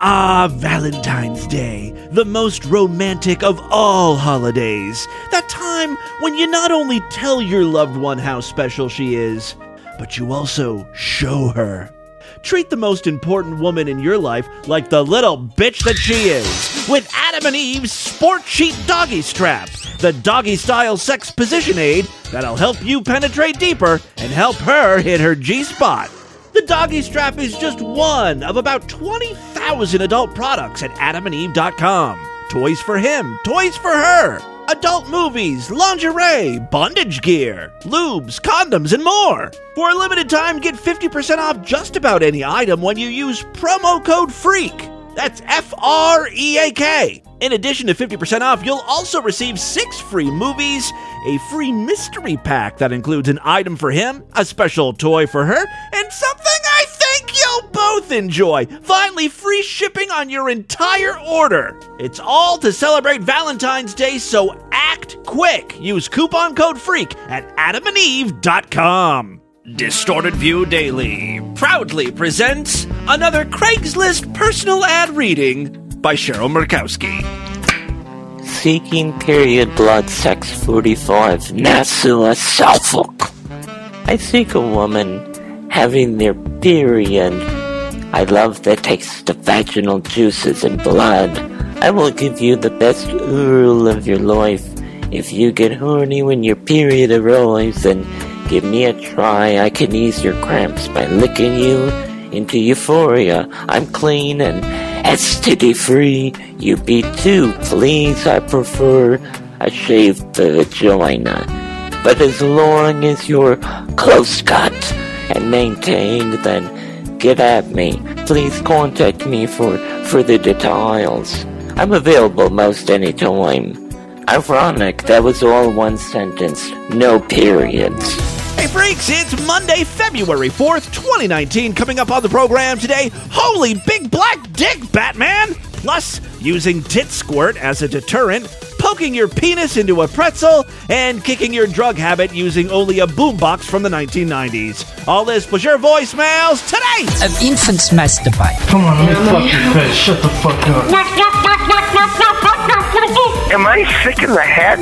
Ah, Valentine's Day, the most romantic of all holidays. That time when you not only tell your loved one how special she is, but you also show her. Treat the most important woman in your life like the little bitch that she is with Adam and Eve's Sport Sheet Doggy Strap, the doggy style sex position aid that'll help you penetrate deeper and help her hit her G spot. The doggy strap is just one of about 20,000 adult products at adamandeve.com. Toys for him, toys for her, adult movies, lingerie, bondage gear, lubes, condoms, and more. For a limited time, get 50% off just about any item when you use promo code FREAK. That's F R E A K. In addition to 50% off, you'll also receive six free movies, a free mystery pack that includes an item for him, a special toy for her, and something you'll both enjoy. Finally, free shipping on your entire order. It's all to celebrate Valentine's Day, so act quick. Use coupon code FREAK at adamandeve.com. Distorted View Daily proudly presents another Craigslist personal ad reading by Cheryl Murkowski. Seeking period blood sex 45 Nassau Suffolk. I seek a woman having their period. I love the taste of vaginal juices and blood. I will give you the best oral of your life. If you get horny when your period arrives, then give me a try. I can ease your cramps by licking you into euphoria. I'm clean and STD free. You be too, please. I prefer a shaved vagina. But as long as you're close cut and maintained, then get at me. Please contact me for further details. I'm available most any time. Ironic, that was all one sentence. No periods. Hey freaks, it's Monday, February 4th, 2019. Coming up on the program today, holy big black dick, Batman! Plus, using tit squirt as a deterrent, poking your penis into a pretzel, and kicking your drug habit using only a boombox from the 1990s. All this plus your voicemails today! Of infants masturbate. Come on, let me fuck your face. Shut the fuck up. Am I sick in the head?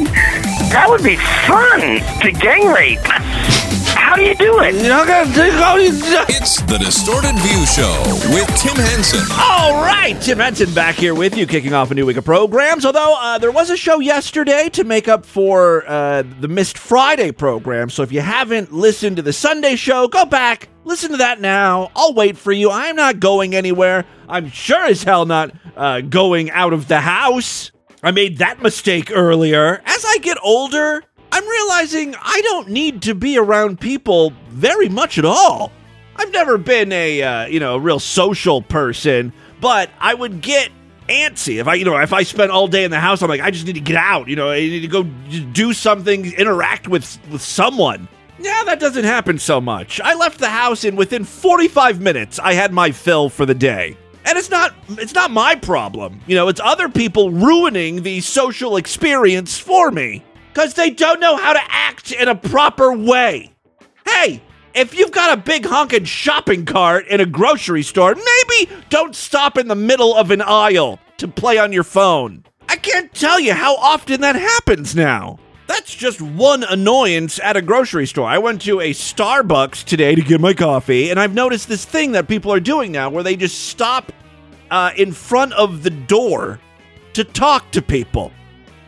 That would be fun to gang rape. How do you do it? You're not gonna take all these. It's the Distorted View Show with Tim Henson. All right, Tim Henson back here with you, kicking off a new week of programs. Although uh, there was a show yesterday to make up for uh, the missed Friday program. So if you haven't listened to the Sunday show, go back, listen to that now. I'll wait for you. I'm not going anywhere. I'm sure as hell not uh, going out of the house. I made that mistake earlier. As I get older, I'm realizing I don't need to be around people very much at all. I've never been a uh, you know a real social person, but I would get antsy if I you know if I spent all day in the house. I'm like I just need to get out. You know I need to go do something, interact with with someone. Yeah, that doesn't happen so much. I left the house and within 45 minutes I had my fill for the day. And it's not it's not my problem. You know, it's other people ruining the social experience for me cuz they don't know how to act in a proper way. Hey, if you've got a big honking shopping cart in a grocery store, maybe don't stop in the middle of an aisle to play on your phone. I can't tell you how often that happens now. That's just one annoyance at a grocery store. I went to a Starbucks today to get my coffee, and I've noticed this thing that people are doing now where they just stop uh, in front of the door to talk to people.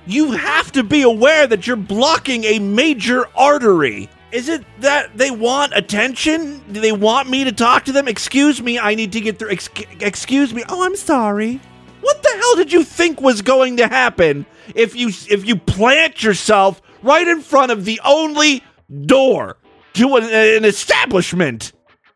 You have to be aware that you're blocking a major artery. Is it that they want attention? Do they want me to talk to them? Excuse me, I need to get through. Ex- excuse me. Oh, I'm sorry. What the hell did you think was going to happen if you if you plant yourself right in front of the only door to an, an establishment?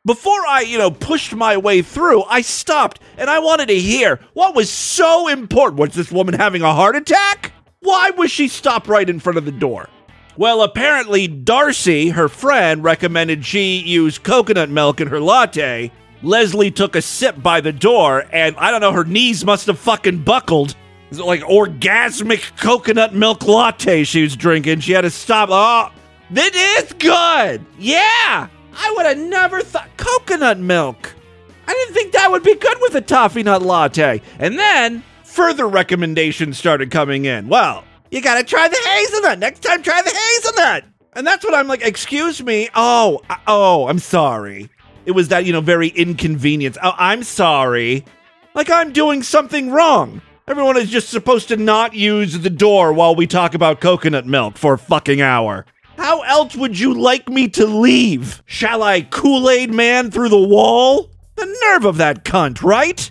Before I, you know, pushed my way through, I stopped and I wanted to hear what was so important. Was this woman having a heart attack? Why was she stopped right in front of the door? Well, apparently, Darcy, her friend, recommended she use coconut milk in her latte. Leslie took a sip by the door, and I don't know, her knees must have fucking buckled. It's like orgasmic coconut milk latte she was drinking. She had to stop. Oh, this is good. Yeah. I would have never thought coconut milk. I I didn't think that would be good with a toffee nut latte. And then further recommendations started coming in. Well, you gotta try the hazelnut. Next time, try the hazelnut. And that's what I'm like, excuse me. Oh, oh, I'm sorry. It was that, you know, very inconvenience. Oh, I'm sorry. Like I'm doing something wrong. Everyone is just supposed to not use the door while we talk about coconut milk for a fucking hour. How else would you like me to leave? Shall I Kool Aid man through the wall? The nerve of that cunt, right?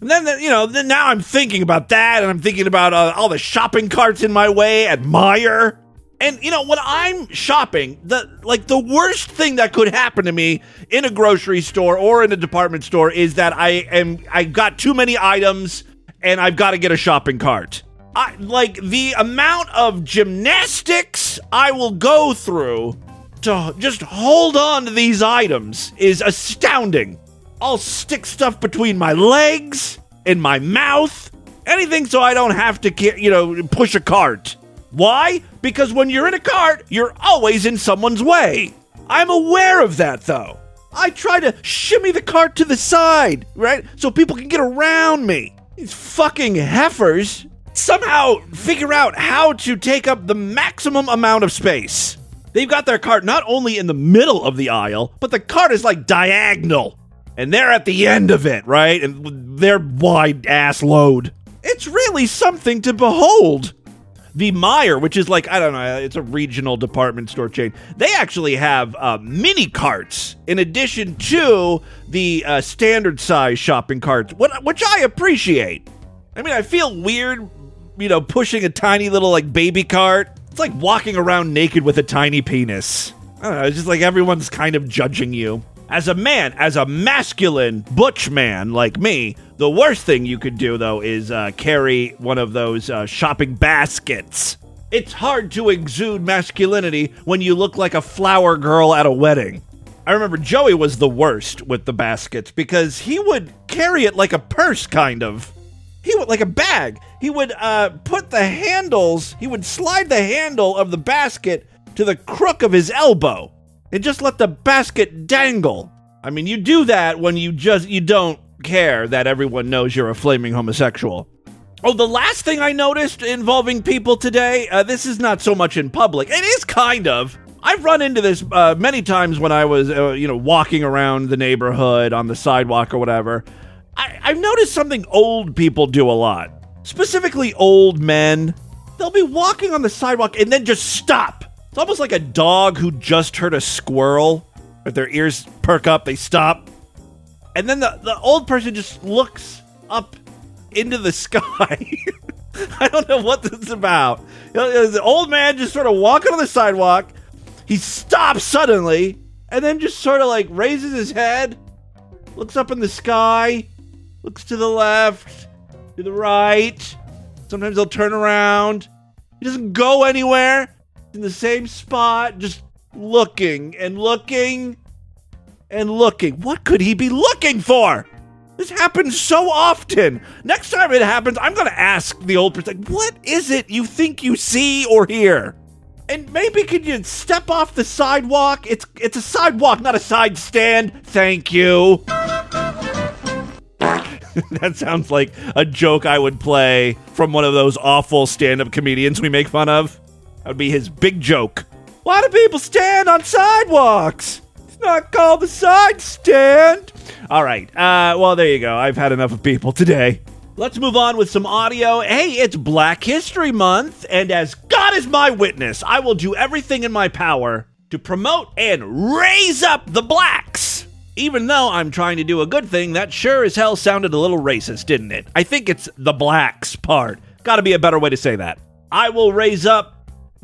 And then, you know, then now I'm thinking about that, and I'm thinking about uh, all the shopping carts in my way at Meijer. And you know, when I'm shopping, the like the worst thing that could happen to me in a grocery store or in a department store is that I am I got too many items and I've got to get a shopping cart. I like the amount of gymnastics I will go through to just hold on to these items is astounding. I'll stick stuff between my legs, in my mouth, anything so I don't have to, you know, push a cart. Why? Because when you're in a cart, you're always in someone's way. I'm aware of that, though. I try to shimmy the cart to the side, right? So people can get around me. These fucking heifers somehow figure out how to take up the maximum amount of space. They've got their cart not only in the middle of the aisle, but the cart is like diagonal. And they're at the end of it, right? And their wide ass load. It's really something to behold. The Meijer, which is like, I don't know, it's a regional department store chain, they actually have uh, mini carts in addition to the uh, standard size shopping carts, which I appreciate. I mean, I feel weird, you know, pushing a tiny little like baby cart. It's like walking around naked with a tiny penis. I don't know, it's just like everyone's kind of judging you. As a man, as a masculine butch man like me, the worst thing you could do though is uh, carry one of those uh, shopping baskets. It's hard to exude masculinity when you look like a flower girl at a wedding. I remember Joey was the worst with the baskets because he would carry it like a purse, kind of. He would like a bag. He would uh, put the handles. He would slide the handle of the basket to the crook of his elbow and just let the basket dangle. I mean, you do that when you just you don't care that everyone knows you're a flaming homosexual. Oh, the last thing I noticed involving people today, uh, this is not so much in public. It is kind of. I've run into this uh, many times when I was, uh, you know, walking around the neighborhood on the sidewalk or whatever. I- I've noticed something old people do a lot, specifically old men. They'll be walking on the sidewalk and then just stop. It's almost like a dog who just heard a squirrel. If their ears perk up, they stop. And then the, the old person just looks up into the sky. I don't know what this is about. The old man just sort of walking on the sidewalk. He stops suddenly and then just sort of like raises his head, looks up in the sky, looks to the left, to the right. Sometimes he'll turn around. He doesn't go anywhere. In the same spot, just looking and looking and looking. What could he be looking for? This happens so often. Next time it happens, I'm going to ask the old person, what is it you think you see or hear? And maybe could you step off the sidewalk? It's it's a sidewalk, not a side stand. Thank you. that sounds like a joke I would play from one of those awful stand-up comedians we make fun of. That would be his big joke. Why do people stand on sidewalks? It's not called the side stand. All right. Uh, well, there you go. I've had enough of people today. Let's move on with some audio. Hey, it's Black History Month, and as God is my witness, I will do everything in my power to promote and raise up the blacks. Even though I'm trying to do a good thing, that sure as hell sounded a little racist, didn't it? I think it's the blacks part. Gotta be a better way to say that. I will raise up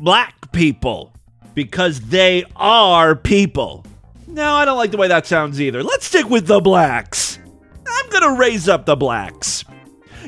black people because they are people. No, I don't like the way that sounds either. Let's stick with the blacks. I'm gonna raise up the blacks.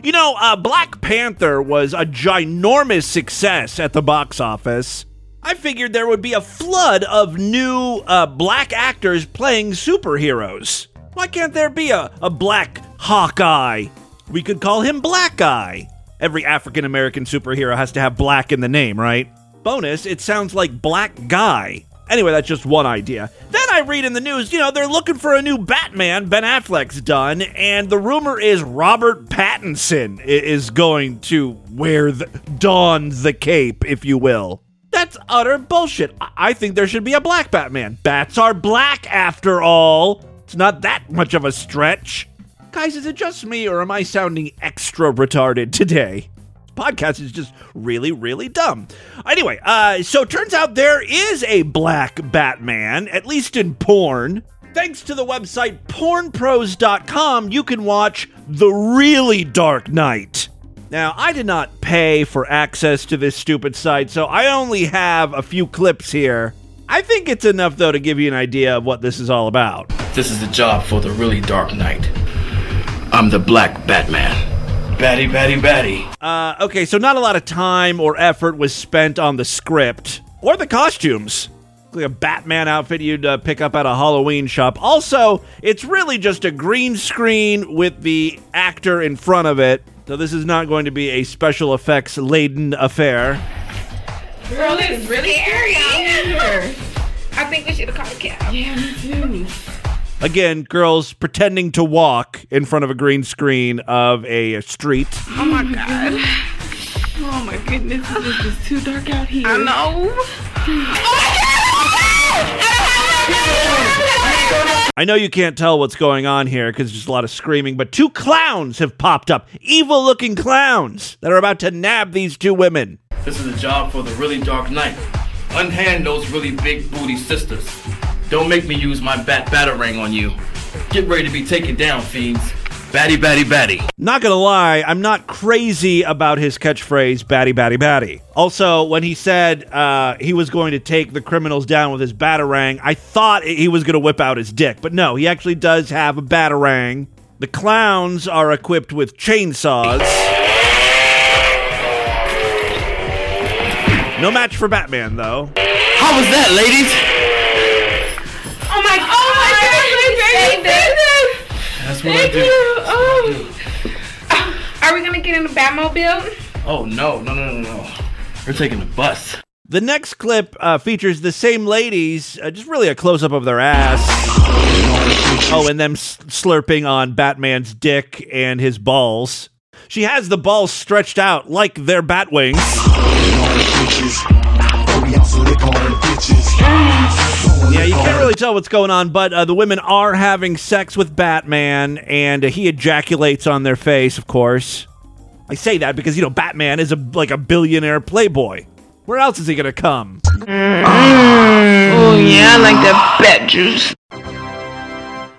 You know, uh, Black Panther was a ginormous success at the box office. I figured there would be a flood of new uh, black actors playing superheroes. Why can't there be a, a black Hawkeye? We could call him Black Eye. Every African American superhero has to have black in the name, right? Bonus, it sounds like Black Guy. Anyway, that's just one idea. Then I read in the news, you know, they're looking for a new Batman. Ben Affleck's done, and the rumor is Robert Pattinson is going to wear the, don the cape, if you will. That's utter bullshit. I- I think there should be a black Batman. Bats are black, after all. It's not that much of a stretch. Guys, is it just me, or am I sounding extra retarded today? Podcast is just really, really dumb. Anyway, uh, so turns out there is a black Batman, at least in porn. Thanks to the website pornpros.com, you can watch The Really Dark Knight. Now, I did not pay for access to this stupid site, so I only have a few clips here. I think it's enough, though, to give you an idea of what this is all about. This is a job for the really dark knight. I'm the Black Batman. Batty, batty, batty. Uh, okay, so not a lot of time or effort was spent on the script or the costumes. Like a Batman outfit you'd uh, pick up at a Halloween shop. Also, it's really just a green screen with the actor in front of it. So this is not going to be a special effects laden affair. Girl, it's really scary out here. I think we should have called a cab. Yeah, me too. Again, girls pretending to walk in front of a green screen of a street. Oh my god. Oh my goodness, this is just too dark out here. I know. I know you can't tell what's going on here because there's just a lot of screaming, but two clowns have popped up. Evil looking clowns that are about to nab these two women. This is a job for the really dark knight. Unhand those really big booty sisters. Don't make me use my bat batarang on you. Get ready to be taken down, fiends. Batty, batty, batty. Not gonna lie, I'm not crazy about his catchphrase, batty, batty, batty. Also, when he said uh, he was going to take the criminals down with his batarang, I thought he was gonna whip out his dick, but no, he actually does have a batarang. The clowns are equipped with chainsaws. No match for Batman, though. How was that, ladies? That's what Thank I do. you. Oh. Are we gonna get in the Batmobile? Oh, no, no, no, no, no. We're taking the bus. The next clip uh, features the same ladies, uh, just really a close up of their ass. Oh, and them s- slurping on Batman's dick and his balls. She has the balls stretched out like their bat wings. Yeah, you can't really tell what's going on, but uh, the women are having sex with Batman, and uh, he ejaculates on their face, of course. I say that because you know Batman is a like a billionaire playboy. Where else is he gonna come? Oh yeah, I like that bat juice.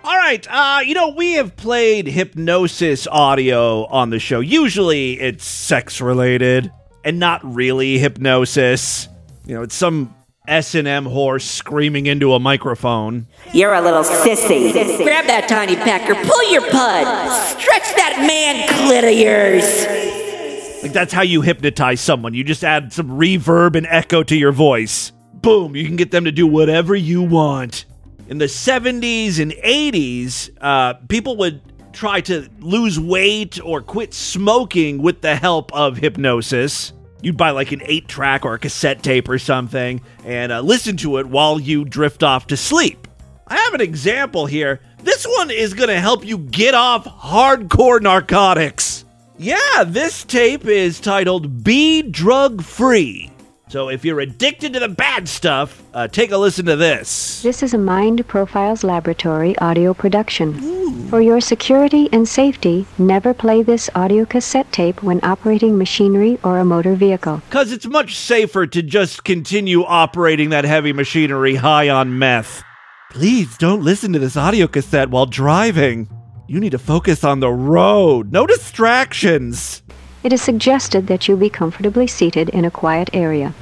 All right, uh, you know we have played hypnosis audio on the show. Usually it's sex related and not really hypnosis. You know, it's some S and M horse screaming into a microphone. You're a little sissy. Grab that tiny pecker, pull your pud, stretch that man clit of yours. Like that's how you hypnotize someone. You just add some reverb and echo to your voice. Boom, you can get them to do whatever you want. In the 70s and 80s, uh, people would try to lose weight or quit smoking with the help of hypnosis. You'd buy like an eight track or a cassette tape or something and uh, listen to it while you drift off to sleep. I have an example here. This one is going to help you get off hardcore narcotics. Yeah, this tape is titled Be Drug Free. So if you're addicted to the bad stuff, uh, take a listen to this. This is a Mind Profiles Laboratory audio production. For your security and safety, never play this audio cassette tape when operating machinery or a motor vehicle. Because it's much safer to just continue operating that heavy machinery high on meth. Please don't listen to this audio cassette while driving. You need to focus on the road. No distractions. It is suggested that you be comfortably seated in a quiet area.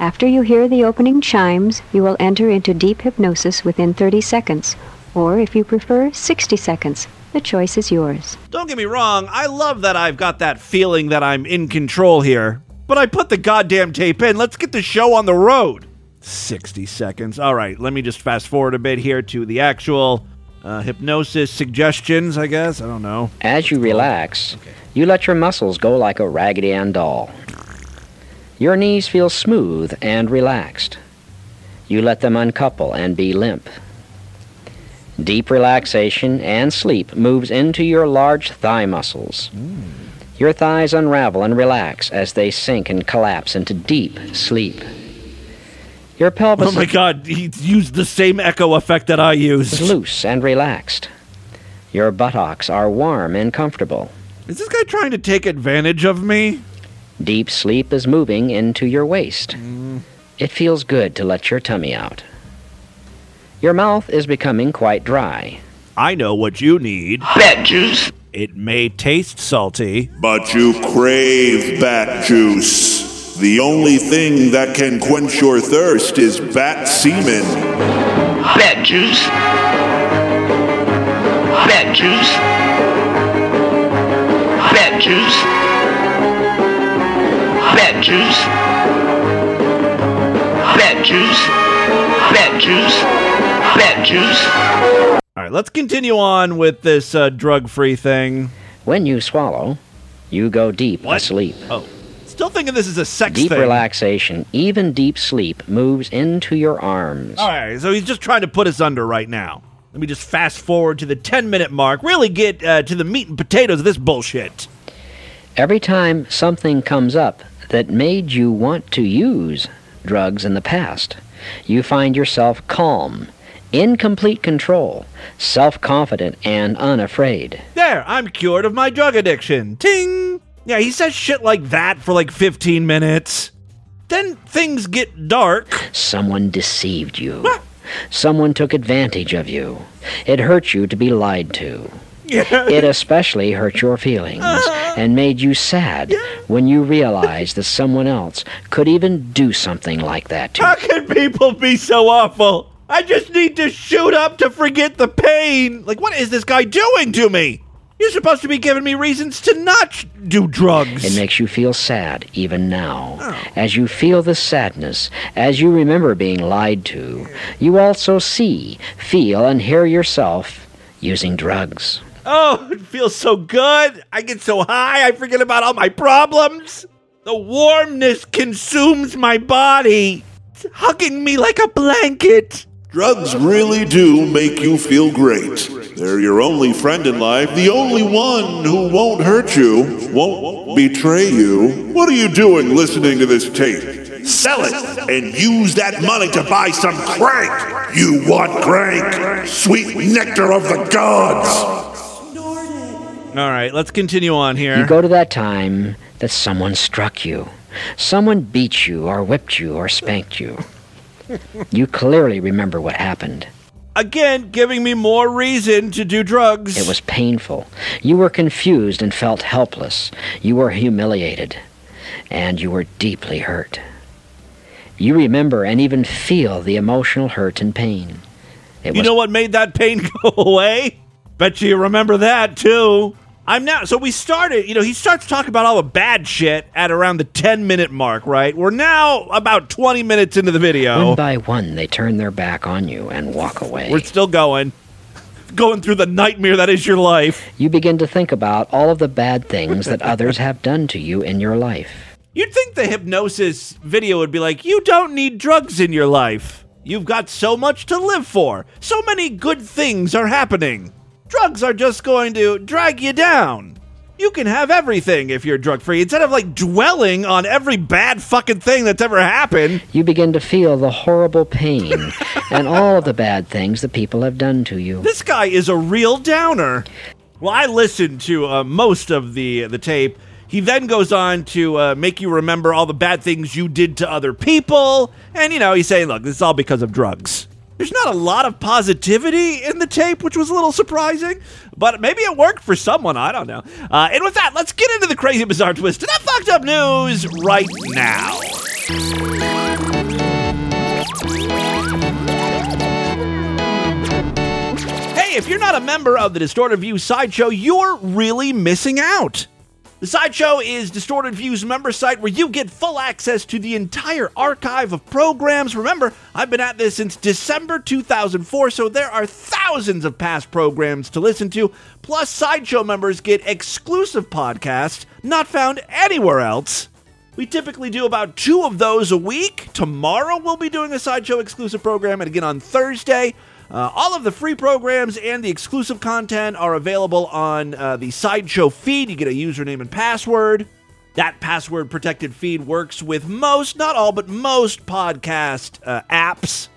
After you hear the opening chimes, you will enter into deep hypnosis within 30 seconds, or if you prefer, 60 seconds. The choice is yours. Don't get me wrong, I love that I've got that feeling that I'm in control here. But I put the goddamn tape in. Let's get the show on the road. 60 seconds. All right, let me just fast forward a bit here to the actual uh, hypnosis suggestions, I guess. I don't know. As you relax, you let your muscles go like a Raggedy Ann doll. Your knees feel smooth and relaxed. You let them uncouple and be limp. Deep relaxation and sleep moves into your large thigh muscles. Your thighs unravel and relax as they sink and collapse into deep sleep. Your pelvis Oh my god, he used the same echo effect that I used. is loose and relaxed. Your buttocks are warm and comfortable. Is this guy trying to take advantage of me? Deep sleep is moving into your waist. Mm. It feels good to let your tummy out. Your mouth is becoming quite dry. I know what you need. Bat juice. It may taste salty. But you crave bat juice. The only thing that can quench your thirst is bat semen. Bat juice. Bat juice. Bat juice. Bat juice. Bat juice. Bat juice. Bat juice. All right, let's continue on with this uh, drug-free thing. When you swallow, you go deep asleep. Oh, still thinking this is a sex Deep thing. relaxation, even deep sleep, moves into your arms. All right, so he's just trying to put us under right now. Let me just fast forward to the 10-minute mark. Really get uh, to the meat and potatoes of this bullshit. Every time something comes up that made you want to use drugs in the past, you find yourself calm, in complete control, self confident, and unafraid. There, I'm cured of my drug addiction. Ting! Yeah, he says shit like that for like 15 minutes. Then things get dark. Someone deceived you. Someone took advantage of you. It hurt you to be lied to. It especially hurt your feelings uh-huh. and made you sad when you realized that someone else could even do something like that to you. How can people be so awful? I just need to shoot up to forget the pain. Like, what is this guy doing to me? You're supposed to be giving me reasons to not do drugs. It makes you feel sad even now. Oh. As you feel the sadness, as you remember being lied to, you also see, feel, and hear yourself using drugs. Oh, it feels so good. I get so high, I forget about all my problems. The warmness consumes my body, it's hugging me like a blanket. Drugs really do make you feel great. They're your only friend in life, the only one who won't hurt you, won't betray you. What are you doing listening to this tape? Sell it and use that money to buy some crank. You want crank? Sweet nectar of the gods. All right, let's continue on here. You go to that time that someone struck you. Someone beat you, or whipped you, or spanked you. You clearly remember what happened. Again, giving me more reason to do drugs. It was painful. You were confused and felt helpless. You were humiliated. And you were deeply hurt. You remember and even feel the emotional hurt and pain. It you know what made that pain go away? Bet you remember that too. I'm now. So we started. You know, he starts talking about all the bad shit at around the 10 minute mark. Right? We're now about 20 minutes into the video. one by one they turn their back on you and walk away. We're still going. Going through the nightmare that is your life. You begin to think about all of the bad things that others have done to you in your life. You'd think the hypnosis video would be like, you don't need drugs in your life. You've got so much to live for. So many good things are happening. Drugs are just going to drag you down. You can have everything if you're drug free instead of like dwelling on every bad fucking thing that's ever happened. You begin to feel the horrible pain and all of the bad things that people have done to you. This guy is a real downer. Well, I listened to uh, most of the the tape. He then goes on to uh, make you remember all the bad things you did to other people, and you know he's saying, "Look, this is all because of drugs." There's not a lot of positivity in the tape, which was a little surprising, but maybe it worked for someone. I don't know. Uh, and with that, let's get into the crazy, bizarre twist to that fucked up news right now. Hey, if you're not a member of the Distorted View Sideshow, you're really missing out. The Sideshow is Distorted View's member site where you get full access to the entire archive of programs. Remember, I've been at this since December 2004, so there are thousands of past programs to listen to. Plus, Sideshow members get exclusive podcasts not found anywhere else. We typically do about two of those a week. Tomorrow we'll be doing a Sideshow exclusive program, and again on Thursday. Uh, all of the free programs and the exclusive content are available on uh, the Sideshow feed. You get a username and password. That password protected feed works with most, not all, but most podcast uh, apps.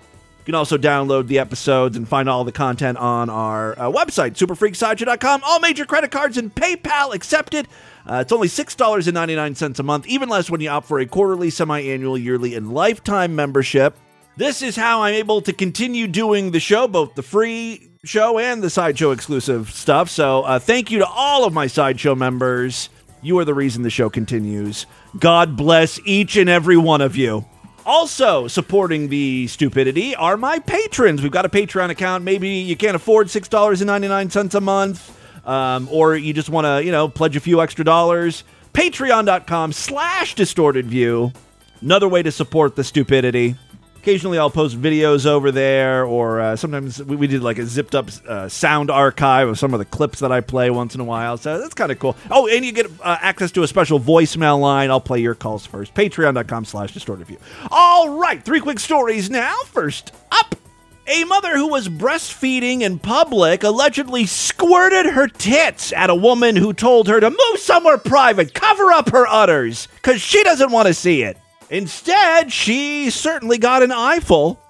You can also download the episodes and find all the content on our uh, website, superfreaksideshow.com. All major credit cards and PayPal accepted. Uh, it's only $6.99 a month, even less when you opt for a quarterly, semi annual, yearly, and lifetime membership. This is how I'm able to continue doing the show, both the free show and the sideshow exclusive stuff. So, uh, thank you to all of my sideshow members. You are the reason the show continues. God bless each and every one of you. Also, supporting the stupidity are my patrons. We've got a Patreon account. Maybe you can't afford $6.99 a month, um, or you just want to, you know, pledge a few extra dollars. Patreon.com slash distorted view. Another way to support the stupidity. Occasionally, I'll post videos over there, or uh, sometimes we, we did like a zipped up uh, sound archive of some of the clips that I play once in a while. So that's kind of cool. Oh, and you get uh, access to a special voicemail line. I'll play your calls first. Patreon.com slash distorted view. All right, three quick stories now. First up. A mother who was breastfeeding in public allegedly squirted her tits at a woman who told her to move somewhere private, cover up her udders, because she doesn't want to see it. Instead, she certainly got an eyeful.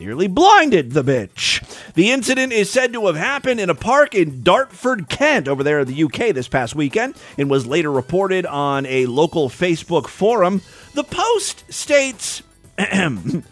Nearly blinded the bitch. The incident is said to have happened in a park in Dartford, Kent, over there in the UK this past weekend, and was later reported on a local Facebook forum. The post states. to,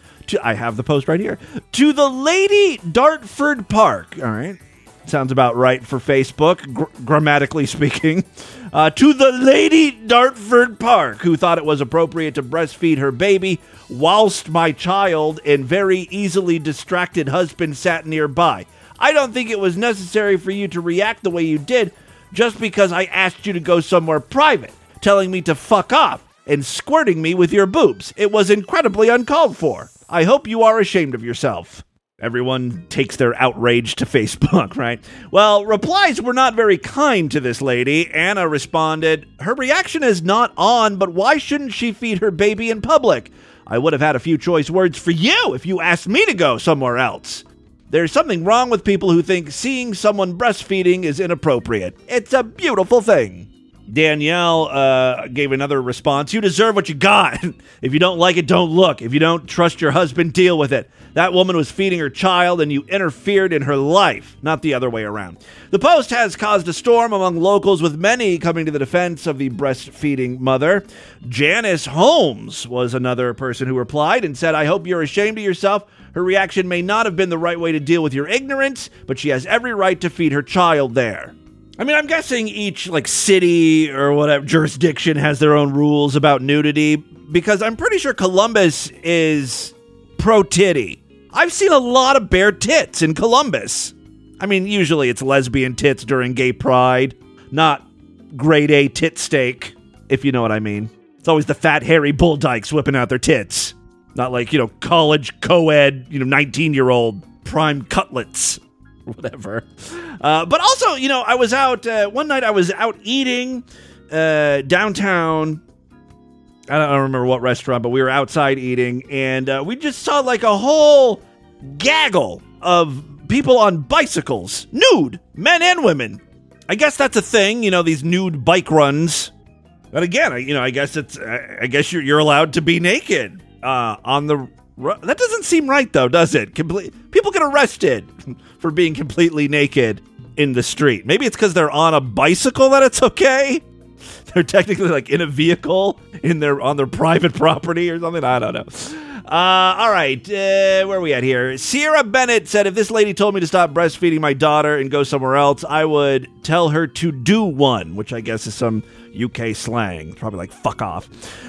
I have the post right here. To the Lady Dartford Park. All right. Sounds about right for Facebook, gr- grammatically speaking. Uh, to the Lady Dartford Park, who thought it was appropriate to breastfeed her baby whilst my child and very easily distracted husband sat nearby. I don't think it was necessary for you to react the way you did just because I asked you to go somewhere private, telling me to fuck off and squirting me with your boobs. It was incredibly uncalled for. I hope you are ashamed of yourself. Everyone takes their outrage to Facebook, right? Well, replies were not very kind to this lady. Anna responded, Her reaction is not on, but why shouldn't she feed her baby in public? I would have had a few choice words for you if you asked me to go somewhere else. There's something wrong with people who think seeing someone breastfeeding is inappropriate. It's a beautiful thing. Danielle uh, gave another response. You deserve what you got. if you don't like it, don't look. If you don't trust your husband, deal with it. That woman was feeding her child and you interfered in her life, not the other way around. The post has caused a storm among locals, with many coming to the defense of the breastfeeding mother. Janice Holmes was another person who replied and said, I hope you're ashamed of yourself. Her reaction may not have been the right way to deal with your ignorance, but she has every right to feed her child there. I mean, I'm guessing each like city or whatever jurisdiction has their own rules about nudity because I'm pretty sure Columbus is pro titty. I've seen a lot of bare tits in Columbus. I mean, usually it's lesbian tits during gay pride, not grade A tit steak, if you know what I mean. It's always the fat, hairy bull dykes whipping out their tits. Not like, you know, college, co ed, you know, 19 year old prime cutlets. Whatever. Uh, but also, you know, I was out, uh, one night I was out eating uh, downtown. I don't remember what restaurant, but we were outside eating, and uh, we just saw like a whole gaggle of people on bicycles, nude, men and women. I guess that's a thing, you know, these nude bike runs. But again, I, you know, I guess it's, I guess you're you're allowed to be naked uh, on the. That doesn't seem right, though, does it? Complete, people get arrested for being completely naked in the street. Maybe it's because they're on a bicycle that it's okay. They're technically like in a vehicle in their on their private property or something. I don't know. Uh, all right, uh, where are we at here? Sierra Bennett said, "If this lady told me to stop breastfeeding my daughter and go somewhere else, I would tell her to do one," which I guess is some UK slang. Probably like "fuck off."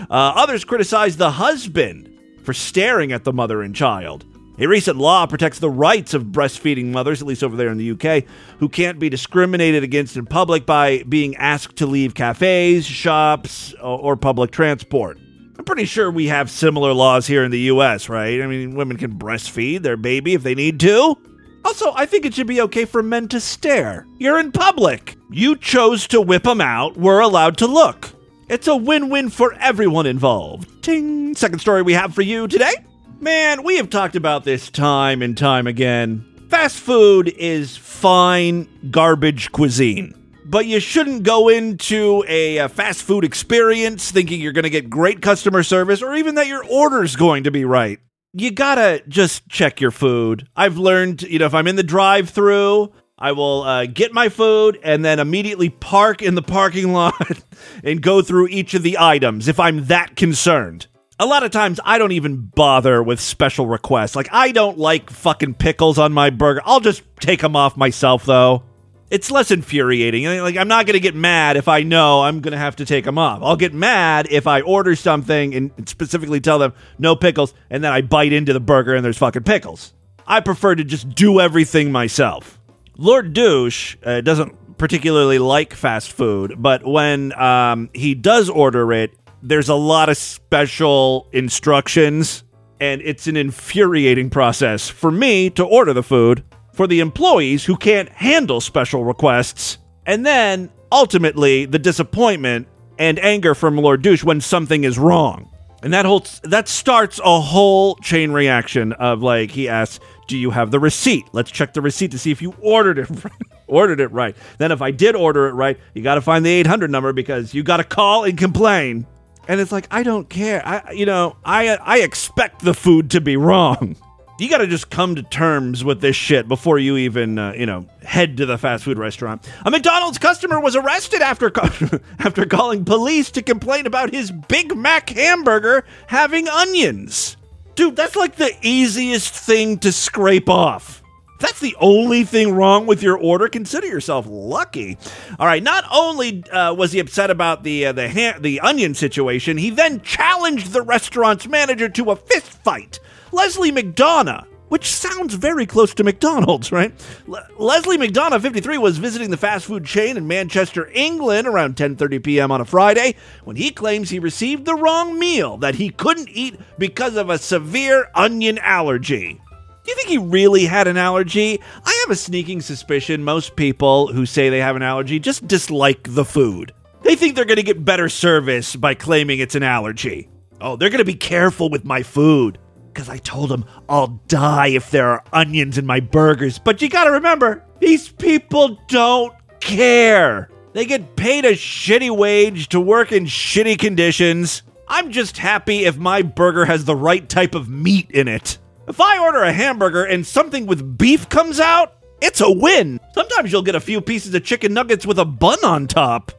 Uh, others criticized the husband for staring at the mother and child. A recent law protects the rights of breastfeeding mothers, at least over there in the UK, who can't be discriminated against in public by being asked to leave cafes, shops, or, public transport. I'm pretty sure we have similar laws here in the US, right? I mean, women can breastfeed their baby if they need to. Also, I think it should be okay for men to stare. You're in public. You chose to whip them out. We're allowed to look. It's a win win for everyone involved. Ting! Second story we have for you today. Man, we have talked about this time and time again. Fast food is fine garbage cuisine. But you shouldn't go into a, a fast food experience thinking you're going to get great customer service or even that your order's going to be right. You gotta just check your food. I've learned, you know, if I'm in the drive through, I will uh, get my food and then immediately park in the parking lot and go through each of the items if I'm that concerned. A lot of times I don't even bother with special requests. Like, I don't like fucking pickles on my burger. I'll just take them off myself, though. It's less infuriating. Like, I'm not going to get mad if I know I'm going to have to take them off. I'll get mad if I order something and specifically tell them no pickles, and then I bite into the burger and there's fucking pickles. I prefer to just do everything myself. Lord Douche uh, doesn't particularly like fast food, but when um, he does order it, there's a lot of special instructions, and it's an infuriating process for me to order the food, for the employees who can't handle special requests, and then ultimately the disappointment and anger from Lord Douche when something is wrong. And that whole that starts a whole chain reaction of like he asks, "Do you have the receipt? Let's check the receipt to see if you ordered it right. ordered it right. Then if I did order it right, you got to find the 800 number because you got to call and complain." And it's like, "I don't care. I you know, I I expect the food to be wrong." You got to just come to terms with this shit before you even, uh, you know, head to the fast food restaurant. A McDonald's customer was arrested after after calling police to complain about his Big Mac hamburger having onions. Dude, that's like the easiest thing to scrape off. That's the only thing wrong with your order. Consider yourself lucky. All right. Not only uh, was he upset about the uh, the ha- the onion situation, he then challenged the restaurant's manager to a fist fight. Leslie McDonough, which sounds very close to McDonald's, right? Le- Leslie McDonough, 53, was visiting the fast food chain in Manchester, England around 10:30 p.m. on a Friday when he claims he received the wrong meal that he couldn't eat because of a severe onion allergy. Do you think he really had an allergy? I have a sneaking suspicion most people who say they have an allergy just dislike the food. They think they're going to get better service by claiming it's an allergy. Oh, they're going to be careful with my food because I told them I'll die if there are onions in my burgers. But you gotta remember, these people don't care. They get paid a shitty wage to work in shitty conditions. I'm just happy if my burger has the right type of meat in it. If I order a hamburger and something with beef comes out, it's a win. Sometimes you'll get a few pieces of chicken nuggets with a bun on top.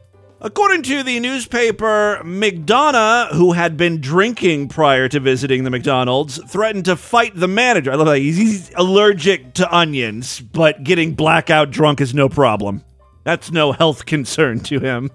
According to the newspaper, McDonough, who had been drinking prior to visiting the McDonald's, threatened to fight the manager. I love that. He's, allergic to onions, but getting blackout drunk is no problem. That's no health concern to him.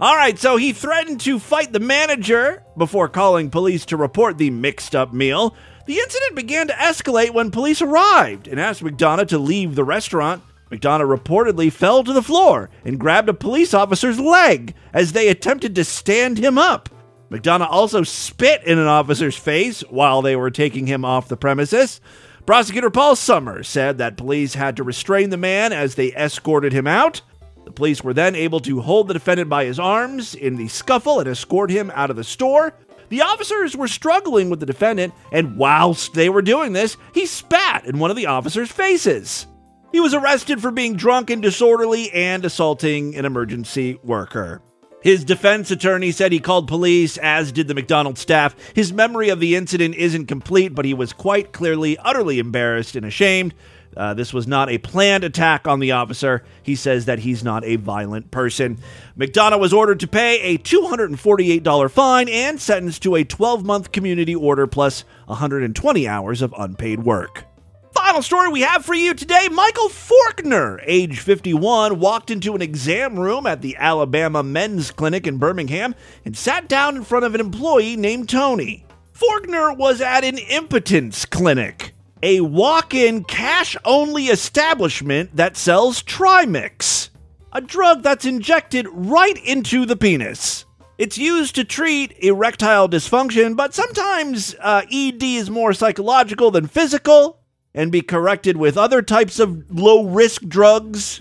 All right, so he threatened to fight the manager before calling police to report the mixed up meal. The incident began to escalate when police arrived and asked McDonough to leave the restaurant. McDonough reportedly fell to the floor and grabbed a police officer's leg as they attempted to stand him up. McDonough also spit in an officer's face while they were taking him off the premises. Prosecutor Paul Summers said that police had to restrain the man as they escorted him out. The police were then able to hold the defendant by his arms in the scuffle and escort him out of the store. The officers were struggling with the defendant, and whilst they were doing this, he spat in one of the officers' faces. He was arrested for being drunk and disorderly and assaulting an emergency worker. His defense attorney said he called police, as did the McDonald's staff. His memory of the incident isn't complete, but he was quite clearly utterly embarrassed and ashamed. Uh, this was not a planned attack on the officer. He says that he's not a violent person. McDonough was ordered to pay a $248 fine and sentenced to a 12 month community order plus 120 hours of unpaid work. Final story we have for you today Michael Forkner, age 51, walked into an exam room at the Alabama Men's Clinic in Birmingham and sat down in front of an employee named Tony. Forkner was at an impotence clinic, a walk in cash only establishment that sells Trimix, a drug that's injected right into the penis. It's used to treat erectile dysfunction, but sometimes uh, ED is more psychological than physical and be corrected with other types of low risk drugs.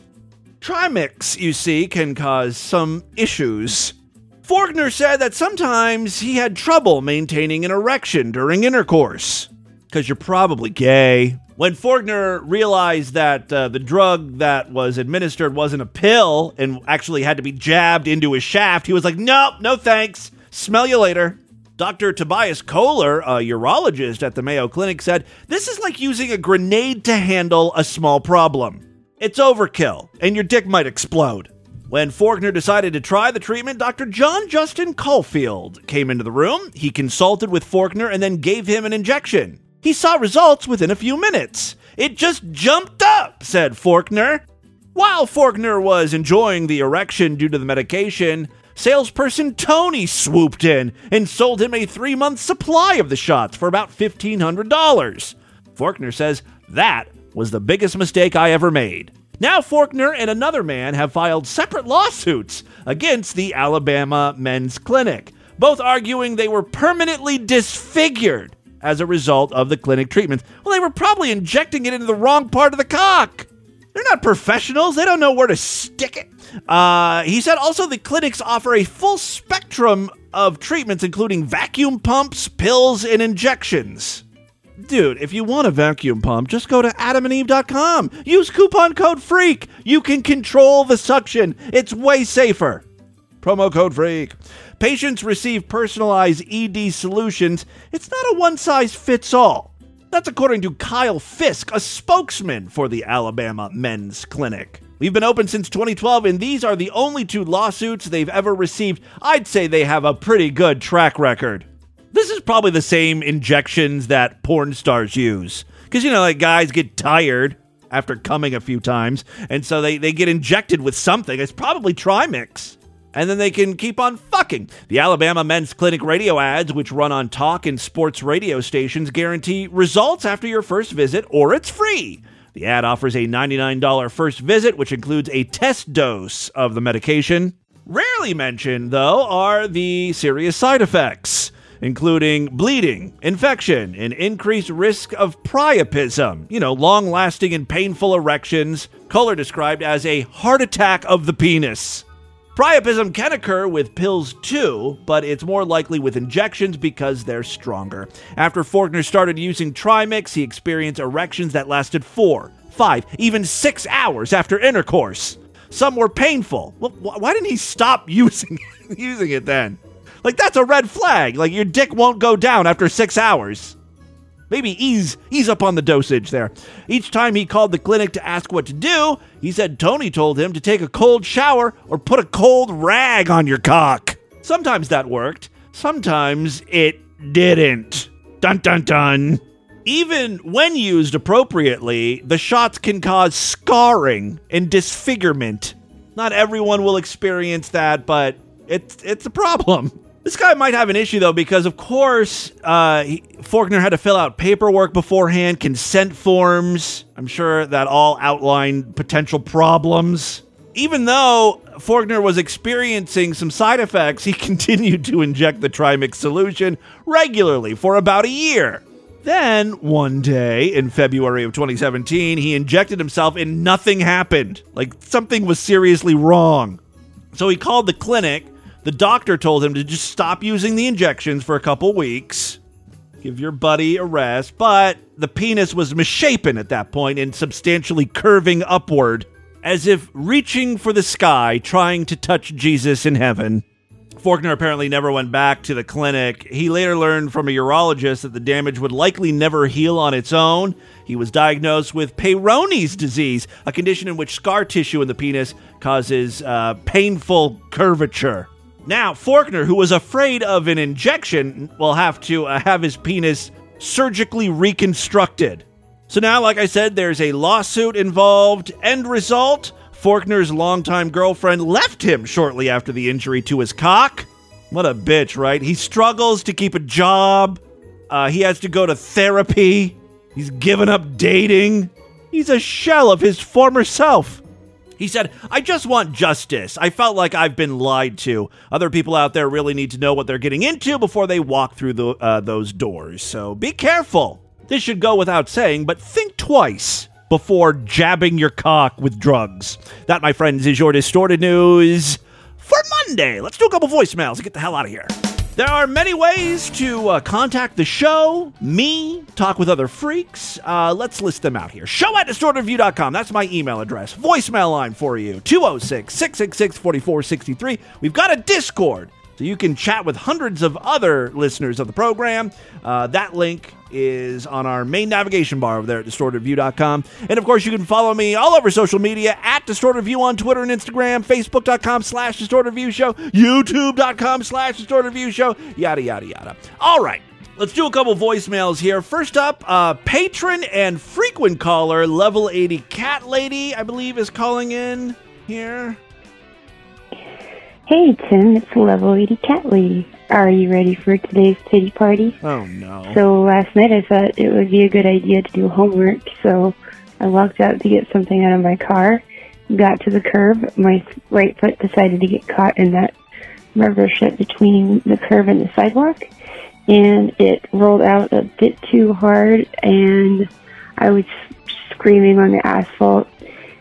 Trimix, you see, can cause some issues. Forkner said that sometimes he had trouble maintaining an erection during intercourse. Because you're probably gay. When Forkner realized that uh, the drug that was administered wasn't a pill and actually had to be jabbed into his shaft, he was like, nope, no thanks. Smell you later. Dr. Tobias Kohler, a urologist at the Mayo Clinic, said this is like using a grenade to handle a small problem. It's overkill, and your dick might explode. When Forkner decided to try the treatment, Dr. John Justin Caulfield came into the room. He consulted with Forkner and then gave him an injection. He saw results within a few minutes. It just jumped up, said Forkner. While Forkner was enjoying the erection due to the medication, salesperson Tony swooped in and sold him a three month supply of the shots for about $1,500. Forkner says that was the biggest mistake I ever made. Now, Forkner and another man have filed separate lawsuits against the Alabama Men's Clinic, both arguing they were permanently disfigured as a result of the clinic treatments. Well, they were probably injecting it into the wrong part of the cock. They're not professionals. They don't know where to stick it. Uh, he said also the clinics offer a full spectrum of treatments, including vacuum pumps, pills, and injections. Dude, if you want a vacuum pump, just go to adamandeve.com. Use coupon code FREAK. You can control the suction. It's way safer. Promo code FREAK. Patients receive personalized ED solutions. It's not a one size fits all. That's according to Kyle Fisk, a spokesman for the Alabama Men's Clinic. We've been open since 2012, and these are the only two lawsuits they've ever received. I'd say they have a pretty good track record. This is probably the same injections that porn stars use. Because, you know, like guys get tired after coming a few times, and so they, they get injected with something. It's probably Trimix. And then they can keep on fucking. The Alabama Men's Clinic radio ads, which run on talk and sports radio stations, guarantee results after your first visit, or it's free. The ad offers a $99 first visit, which includes a test dose of the medication. Rarely mentioned, though, are the serious side effects including bleeding, infection, and increased risk of priapism, you know, long lasting and painful erections, Kohler described as a heart attack of the penis. Priapism can occur with pills too, but it's more likely with injections because they're stronger. After Forkner started using Trimix, he experienced erections that lasted four, five, even six hours after intercourse. Some were painful. Well, why didn't he stop using using it then? Like that's a red flag. Like your dick won't go down after six hours. Maybe ease ease up on the dosage there. Each time he called the clinic to ask what to do, he said Tony told him to take a cold shower or put a cold rag on your cock. Sometimes that worked. Sometimes it didn't. Dun dun dun. Even when used appropriately, the shots can cause scarring and disfigurement. Not everyone will experience that, but it's it's a problem. This guy might have an issue though, because of course uh, had to fill out paperwork beforehand, consent forms. I'm sure that all outlined potential problems. Even though Forkner was experiencing some side effects, he continued to inject the Trimix solution regularly for about a year. Then, one day in February of 2017, he injected himself and nothing happened. Like something was seriously wrong. So he called the clinic the doctor told him to just stop using the injections for a couple weeks, give your buddy a rest, but the penis was misshapen at that point and substantially curving upward, as if reaching for the sky, trying to touch Jesus in heaven. Forkner apparently never went back to the clinic. He later learned from a urologist that the damage would likely never heal on its own. He was diagnosed with Peyronie's disease, a condition in which scar tissue in the penis causes uh, painful curvature. Now, Forkner, who was afraid of an injection, will have to uh, have his penis surgically reconstructed. So now, like I said, there's a lawsuit involved. End result Forkner's longtime girlfriend left him shortly after the injury to his cock. What a bitch, right? He struggles to keep a job. Uh, he has to go to therapy. He's given up dating. He's a shell of his former self. He said, I just want justice. I felt like I've been lied to. Other people out there really need to know what they're getting into before they walk through the, uh, those doors. So be careful. This should go without saying, but think twice before jabbing your cock with drugs. That, my friends, is your distorted news. for Monday. Let's do a couple voicemails and get the hell out of here. There are many ways to uh, contact the show, me, talk with other freaks. Uh, let's list them out here. Show at distortedview.com. That's my email address. Voicemail line for you 206 666 4463. We've got a Discord, so you can chat with hundreds of other listeners of the program. Uh, that link is on our main navigation bar over there at distortedview.com. And of course, you can follow me all over social media at distortedview on Twitter and Instagram, facebook.com slash distortedview show, youtube.com slash distortedview show, yada, yada, yada. All right. Let's do a couple voicemails here. First up, uh, patron and frequent caller, level 80 cat lady, I believe, is calling in here. Hey, Tim, it's Level 80 Cat Lady. Are you ready for today's pity party? Oh, no. So last night I thought it would be a good idea to do homework, so I walked out to get something out of my car, got to the curb, my right foot decided to get caught in that rubber shit between the curb and the sidewalk, and it rolled out a bit too hard, and I was screaming on the asphalt,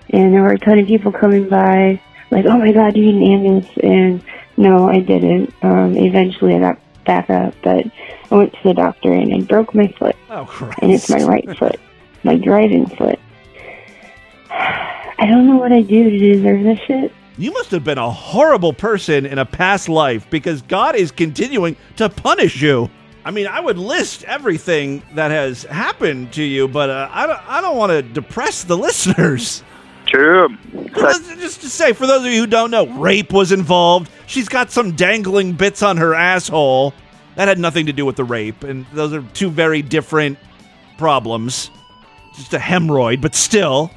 and there were a ton of people coming by, like, oh my god, you need an ambulance? And no, I didn't. Um, eventually I got back up, but I went to the doctor and I broke my foot. Oh, Christ. And it's my right foot, my driving foot. I don't know what I do to deserve this shit. You must have been a horrible person in a past life because God is continuing to punish you. I mean, I would list everything that has happened to you, but uh, I don't, I don't want to depress the listeners. True. Just to say, for those of you who don't know, rape was involved. She's got some dangling bits on her asshole. That had nothing to do with the rape, and those are two very different problems. Just a hemorrhoid, but still,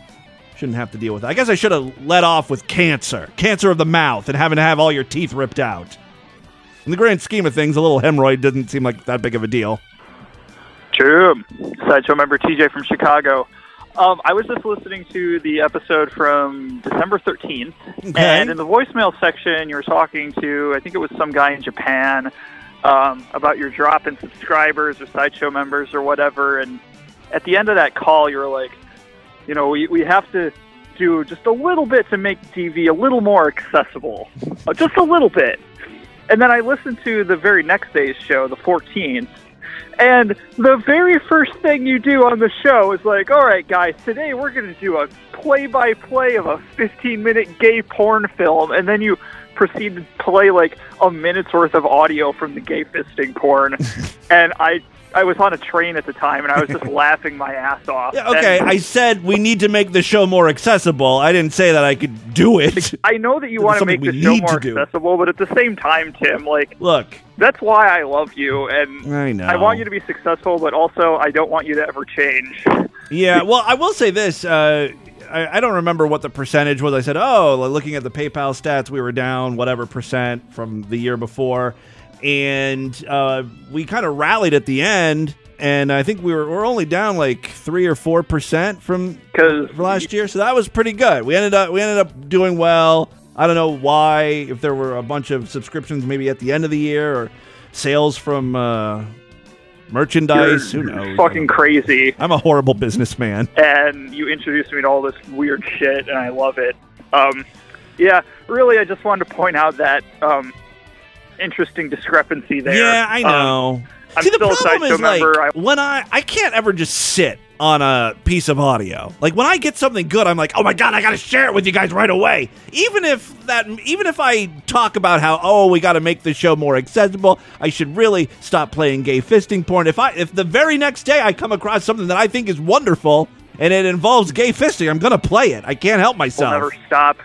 shouldn't have to deal with that. I guess I should have let off with cancer, cancer of the mouth, and having to have all your teeth ripped out. In the grand scheme of things, a little hemorrhoid doesn't seem like that big of a deal. True. Sideshow member TJ from Chicago. Um, I was just listening to the episode from December 13th, Okay. and in the voicemail section, you were talking to, I think it was some guy in Japan, um, about your drop in subscribers or Sideshow members or whatever. And at the end of that call, you were like, you know, we, we have to do just a little bit to make TV a little more accessible. Uh, Just a little bit. And then I listened to the very next day's show, the 14th, and the very first thing you do on the show is like, all right, guys, today we're going to do a play by play of a 15 minute gay porn film. And then you proceed to play like a minute's worth of audio from the gay fisting porn. and I. I was on a train at the time, and I was just laughing my ass off. Yeah, okay, And I said we need to make the show more accessible. I didn't say that I could do it. I know that you want to make the show more do. accessible, but at the same time, Tim, like, Look, that's why I love you, and I know. I want you to be successful, but also I don't want you to ever change. Yeah, well, I will say this. Uh, I, I don't remember what the percentage was. I said, oh, looking at the PayPal stats, we were down whatever percent from the year before. And uh, we kind of rallied at the end. And I think we were, we're only down like three or four percent from last year, so that was pretty good. We ended up we ended up doing well. I don't know why, if there were a bunch of subscriptions maybe at the end of the year or sales from uh, merchandise. You're Who knows? fucking crazy. I'm a horrible businessman. and you introduced me to all this weird shit, and I love it. Um, yeah, really, I just wanted to point out that um, interesting discrepancy there. Yeah, I Um, know. I'm See, the still a problem is like. I, when I I can't ever just sit on a piece of audio. Like when I get something good, I'm like, oh my god, I got to share it with you guys right away. Even if that, even if I talk about how oh we got to make the show more accessible, I should really stop playing gay fisting porn. If I if the very next day I come across something that I think is wonderful and it involves gay fisting, I'm gonna play it. I can't help myself. never stop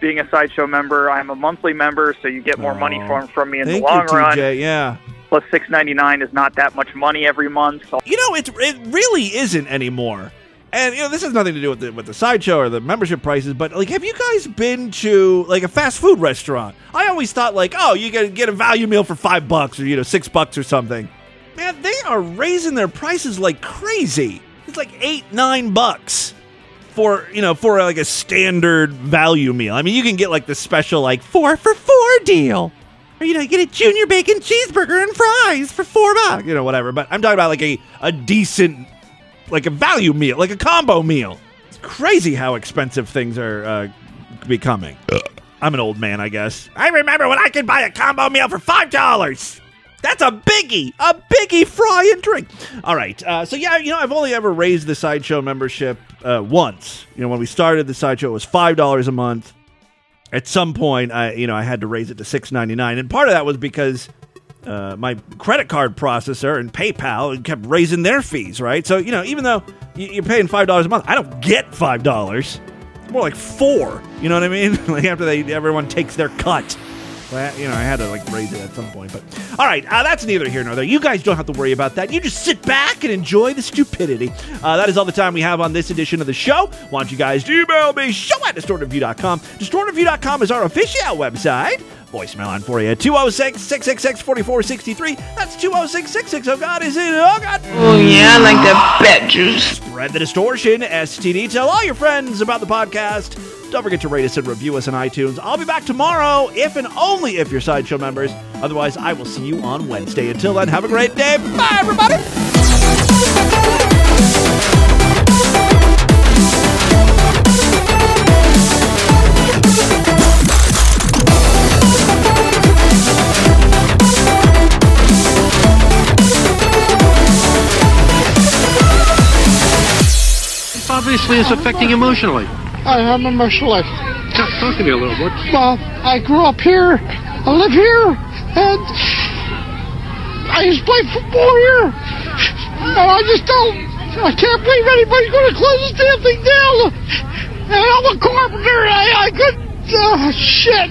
being a sideshow member. I'm a monthly member, so you get more money oh. from from me in Oh. The long you, run. TJ. Yeah. Plus, six ninety nine is not that much money every month. So You know, it it really isn't anymore. And you know, this has nothing to do with the with the sideshow or the membership prices, but like, have you guys been to like a fast food restaurant? I always thought like, oh, you can get a value meal for five bucks or you know six bucks or something. Man, they are raising their prices like crazy. It's like eight nine bucks for you know for like a standard value meal. I mean, you can get like the special like four for four deal. Or, you know, you get a junior bacon cheeseburger and fries for four bucks. You know, whatever. But I'm talking about like a, a decent, like a value meal, like a combo meal. It's crazy how expensive things are uh, becoming. I'm an old man, I guess. I remember when I could buy a combo meal for five dollars. That's a biggie, a biggie fry and drink. All right, uh, so yeah, you know, I've only ever raised the sideshow membership uh, once. You know, when we started the sideshow, it was five dollars a month. At some point, I you know I had to raise it to six ninety nine, and part of that was because uh, my credit card processor and PayPal kept raising their fees. Right, so you know, even though you're paying five dollars a month, I don't get five dollars. More like four. You know what I mean? like after they everyone takes their cut. Well, you know, I had to like raise it at some point, but all right, uh, that's neither here nor there. You guys don't have to worry about that. You just sit back and enjoy the stupidity. Uh, that is all the time we have on this edition of the show. Want you guys to email me, show at distortedview.com. Distortedview.com is our official website. Voicemail on for you 206 666 4463. That's 206 660. Oh, God, is it? Oh, God. Oh, yeah, I like that bat juice. Spread the distortion, STD. Tell all your friends about the podcast. Don't forget to rate us and review us on iTunes. I'll be back tomorrow, if and only if you're Sideshow members. Otherwise, I will see you on Wednesday. Until then, have a great day. Bye, everybody. Obviously, it's affecting emotionally. I am emotionally. Talk, talk to me a little bit. Well, I grew up here. I live here, and I used to play football here. And I just don't. I can't believe anybody's going to close this damn thing down. And I'm a carpenter. I, I couldn't. Uh, shit.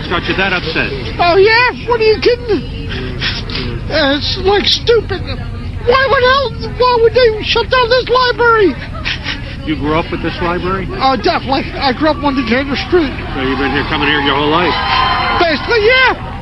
It's got you that upset. Oh yeah? What are you kidding? Uh, it's like stupid. Why would hell? Why would they shut down this library? You grew up with this library? Oh, definitely. I grew up on the Decatur Street. So you've been here, coming here your whole life? Basically, yeah.